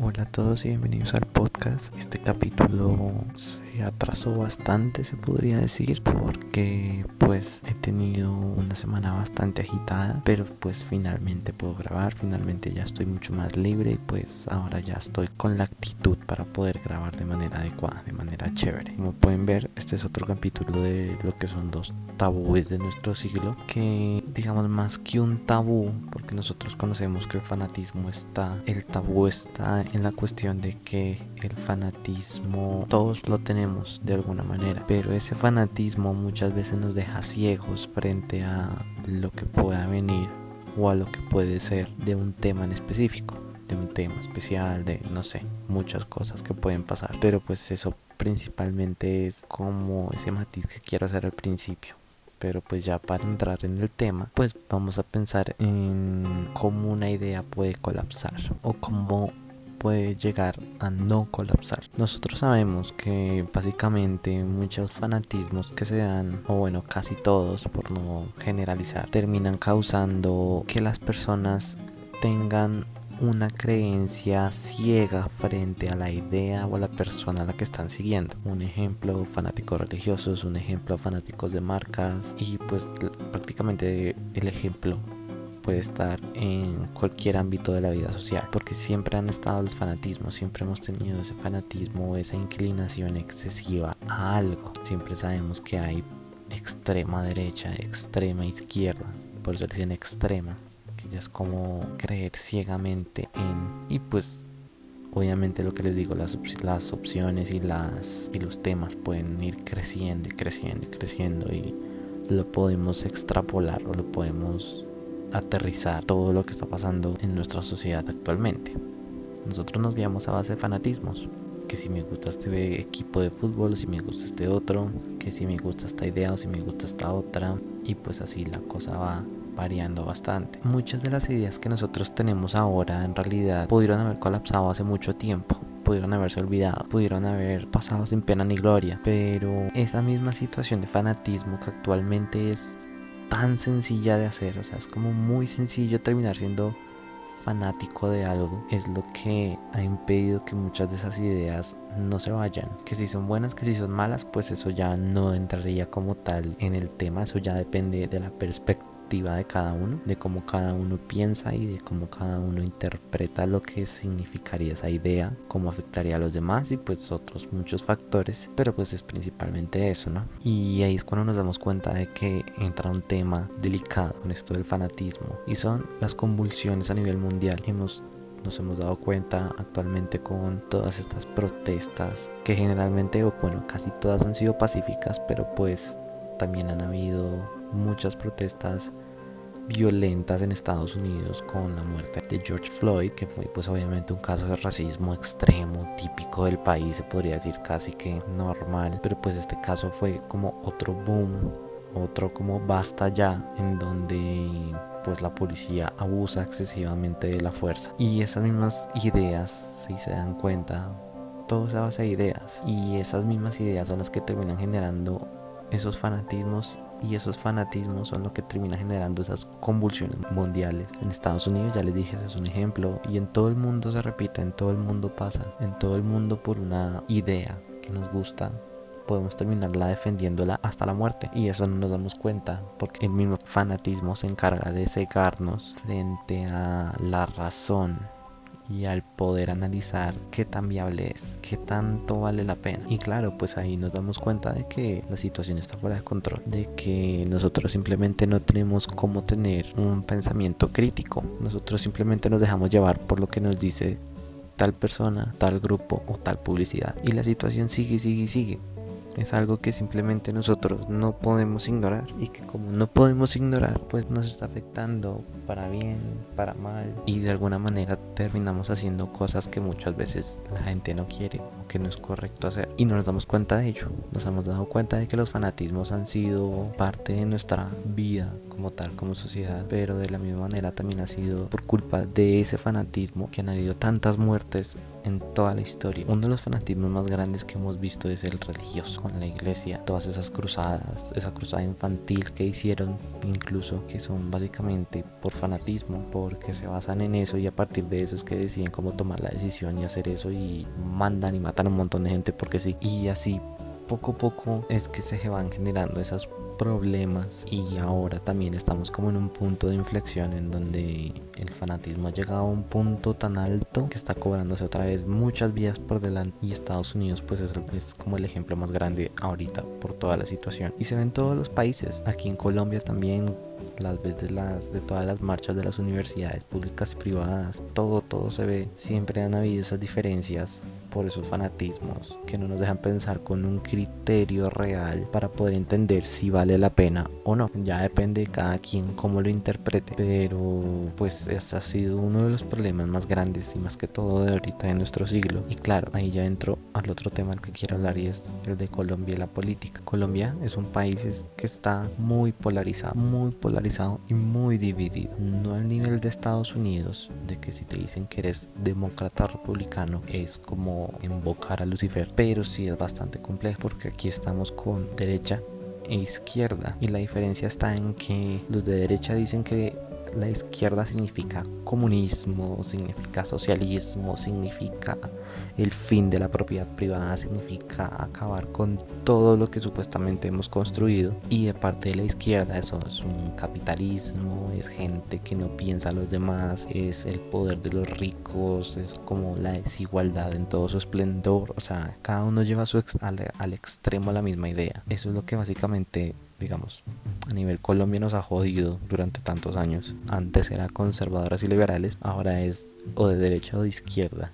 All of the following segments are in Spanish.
Hola a todos y bienvenidos al podcast. Este capítulo se atrasó bastante, se podría decir, porque pues he tenido una semana bastante agitada, pero pues finalmente puedo grabar, finalmente ya estoy mucho más libre y pues ahora ya estoy con la actitud para poder grabar de manera adecuada, de manera chévere. Como pueden ver, este es otro capítulo de lo que son dos tabúes de nuestro siglo, que digamos más que un tabú, porque nosotros conocemos que el fanatismo está, el tabú está en la cuestión de que el fanatismo todos lo tenemos de alguna manera, pero ese fanatismo muchas veces nos deja ciegos frente a lo que pueda venir o a lo que puede ser de un tema en específico, de un tema especial, de no sé, muchas cosas que pueden pasar, pero pues eso principalmente es como ese matiz que quiero hacer al principio. Pero pues ya para entrar en el tema, pues vamos a pensar en cómo una idea puede colapsar o cómo puede llegar a no colapsar. Nosotros sabemos que básicamente muchos fanatismos que se dan, o bueno, casi todos, por no generalizar, terminan causando que las personas tengan una creencia ciega frente a la idea o a la persona a la que están siguiendo. Un ejemplo, fanáticos religiosos, un ejemplo, fanáticos de marcas y pues prácticamente el ejemplo puede estar en cualquier ámbito de la vida social, porque siempre han estado los fanatismos, siempre hemos tenido ese fanatismo, esa inclinación excesiva a algo. Siempre sabemos que hay extrema derecha, extrema izquierda, por eso le dicen extrema, que ya es como creer ciegamente en y pues obviamente lo que les digo las, las opciones y las y los temas pueden ir creciendo y creciendo y creciendo y lo podemos extrapolar o lo podemos aterrizar todo lo que está pasando en nuestra sociedad actualmente. Nosotros nos guiamos a base de fanatismos. Que si me gusta este equipo de fútbol, si me gusta este otro, que si me gusta esta idea o si me gusta esta otra. Y pues así la cosa va variando bastante. Muchas de las ideas que nosotros tenemos ahora en realidad pudieron haber colapsado hace mucho tiempo pudieron haberse olvidado, pudieron haber pasado sin pena ni gloria, pero esa misma situación de fanatismo que actualmente es tan sencilla de hacer, o sea, es como muy sencillo terminar siendo fanático de algo es lo que ha impedido que muchas de esas ideas no se vayan. Que si son buenas, que si son malas, pues eso ya no entraría como tal en el tema, eso ya depende de la perspectiva de cada uno, de cómo cada uno piensa y de cómo cada uno interpreta lo que significaría esa idea, cómo afectaría a los demás y pues otros muchos factores, pero pues es principalmente eso, ¿no? Y ahí es cuando nos damos cuenta de que entra un tema delicado con esto del fanatismo y son las convulsiones a nivel mundial. Hemos nos hemos dado cuenta actualmente con todas estas protestas que generalmente o bueno casi todas han sido pacíficas pero pues también han habido muchas protestas violentas en Estados Unidos con la muerte de George Floyd, que fue pues obviamente un caso de racismo extremo, típico del país, se podría decir casi que normal, pero pues este caso fue como otro boom, otro como basta ya, en donde pues la policía abusa excesivamente de la fuerza. Y esas mismas ideas, si se dan cuenta, todo se basa en ideas, y esas mismas ideas son las que terminan generando esos fanatismos y esos fanatismos son lo que termina generando esas convulsiones mundiales. En Estados Unidos, ya les dije, ese es un ejemplo, y en todo el mundo se repite, en todo el mundo pasa, en todo el mundo por una idea que nos gusta, podemos terminarla defendiéndola hasta la muerte. Y eso no nos damos cuenta, porque el mismo fanatismo se encarga de cegarnos frente a la razón y al poder analizar qué tan viable es, qué tanto vale la pena. Y claro, pues ahí nos damos cuenta de que la situación está fuera de control, de que nosotros simplemente no tenemos cómo tener un pensamiento crítico. Nosotros simplemente nos dejamos llevar por lo que nos dice tal persona, tal grupo o tal publicidad. Y la situación sigue, sigue, sigue es algo que simplemente nosotros no podemos ignorar y que como no podemos ignorar pues nos está afectando para bien, para mal. Y de alguna manera terminamos haciendo cosas que muchas veces la gente no quiere o que no es correcto hacer. Y no nos damos cuenta de ello. Nos hemos dado cuenta de que los fanatismos han sido parte de nuestra vida como tal, como sociedad, pero de la misma manera también ha sido por culpa de ese fanatismo que han habido tantas muertes en toda la historia. Uno de los fanatismos más grandes que hemos visto es el religioso con la iglesia, todas esas cruzadas, esa cruzada infantil que hicieron incluso, que son básicamente por fanatismo, porque se basan en eso y a partir de eso es que deciden cómo tomar la decisión y hacer eso y mandan y matan a un montón de gente porque sí. Y así poco a poco es que se van generando esos problemas y ahora también estamos como en un punto de inflexión en donde el fanatismo ha llegado a un punto tan alto que está cobrándose otra vez muchas vías por delante y Estados Unidos pues es, como el ejemplo más grande ahorita por toda la situación. Y se ve en todos los países aquí en Colombia también las veces las de todas las marchas de las universidades públicas y privadas todo todo se ve siempre han habido esas diferencias por esos fanatismos que no nos dejan pensar con un criterio real para poder entender si vale la pena o no. Ya depende de cada quien cómo lo interprete. Pero pues ese ha sido uno de los problemas más grandes y más que todo de ahorita en nuestro siglo. Y claro, ahí ya entro al otro tema al que quiero hablar y es el de Colombia y la política. Colombia es un país que está muy polarizado, muy polarizado y muy dividido. No al nivel de Estados Unidos, de que si te dicen que eres demócrata republicano es como invocar a Lucifer, pero sí es bastante complejo porque aquí estamos con derecha e izquierda. Y la diferencia está en que los de derecha dicen que la izquierda significa comunismo, significa socialismo, significa el fin de la propiedad privada, significa acabar con todo lo que supuestamente hemos construido. Y de parte de la izquierda eso es un capitalismo, es gente que no piensa a los demás, es el poder de los ricos, es como la desigualdad en todo su esplendor. O sea, cada uno lleva su al, al extremo la misma idea. Eso es lo que básicamente digamos, a nivel Colombia nos ha jodido durante tantos años. Antes era conservadoras y liberales, ahora es o de derecha o de izquierda.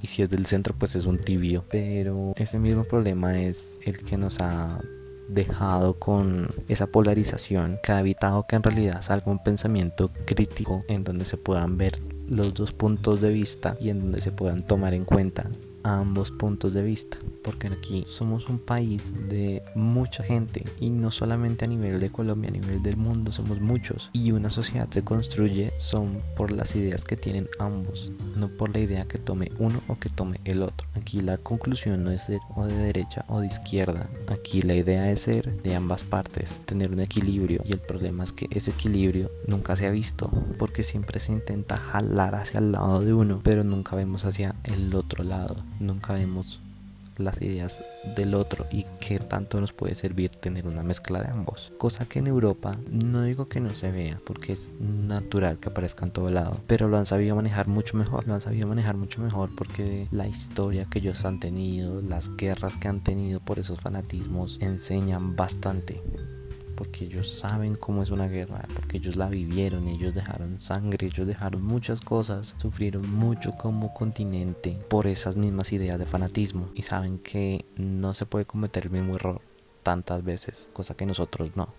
Y si es del centro, pues es un tibio. Pero ese mismo problema es el que nos ha dejado con esa polarización que ha evitado que en realidad salga un pensamiento crítico en donde se puedan ver los dos puntos de vista y en donde se puedan tomar en cuenta ambos puntos de vista, porque aquí somos un país de mucha gente y no solamente a nivel de Colombia, a nivel del mundo somos muchos. Y una sociedad se construye son por las ideas que tienen ambos, no por la idea que tome uno o que tome el otro. Aquí la conclusión no es ser o de derecha o de izquierda, aquí la idea es ser de ambas partes, tener un equilibrio. Y el problema es que ese equilibrio nunca se ha visto porque siempre se intenta jalar hacia el lado de uno, pero nunca vemos hacia el otro lado nunca vemos las ideas del otro y qué tanto nos puede servir tener una mezcla de ambos. Cosa que en Europa no digo que no se vea, porque es natural que aparezca en todo lado, pero lo han sabido manejar mucho mejor, lo han sabido manejar mucho mejor porque la historia que ellos han tenido, las guerras que han tenido por esos fanatismos enseñan bastante porque ellos saben cómo es una guerra, porque ellos la vivieron, ellos dejaron sangre, ellos dejaron muchas cosas, sufrieron mucho como continente por esas mismas ideas de fanatismo y saben que no se puede cometer el mismo error tantas veces, cosa que nosotros no.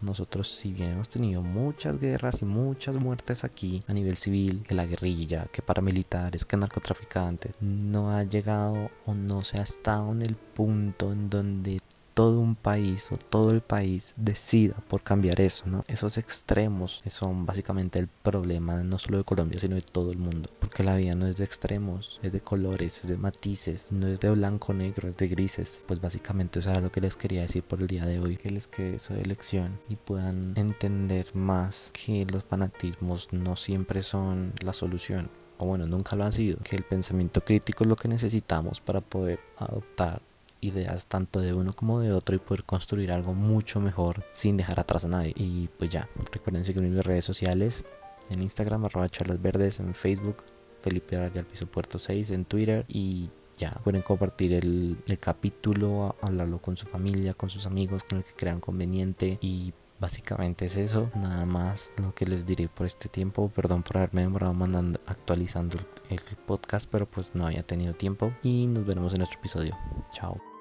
Nosotros si bien hemos tenido muchas guerras y muchas muertes aquí a nivel civil, que la guerrilla, que paramilitares, que narcotraficantes, no ha llegado o no se ha estado en el punto en donde todo un país o todo el país decida por cambiar eso, ¿no? Esos extremos son básicamente el problema no solo de Colombia, sino de todo el mundo. Porque la vida no es de extremos, es de colores, es de matices, no es de blanco, negro, es de grises. Pues básicamente eso era lo que les quería decir por el día de hoy, que les quede eso de elección y puedan entender más que los fanatismos no siempre son la solución o bueno, nunca lo han sido, que el pensamiento crítico es lo que necesitamos para poder adoptar ideas tanto de uno como de otro y poder construir algo mucho mejor sin dejar atrás a nadie. Y pues ya, recuerden seguirme en mis redes sociales, en Instagram, arroba charlas verdes, en Facebook, Felipe Araya Piso Puerto 6, en Twitter y ya pueden compartir el, el capítulo, hablarlo con su familia, con sus amigos, con el que crean conveniente y básicamente es eso. Nada más lo que les diré por este tiempo. Perdón por haberme demorado mandando actualizando el podcast pero pues no había tenido tiempo y nos veremos en nuestro episodio. Chao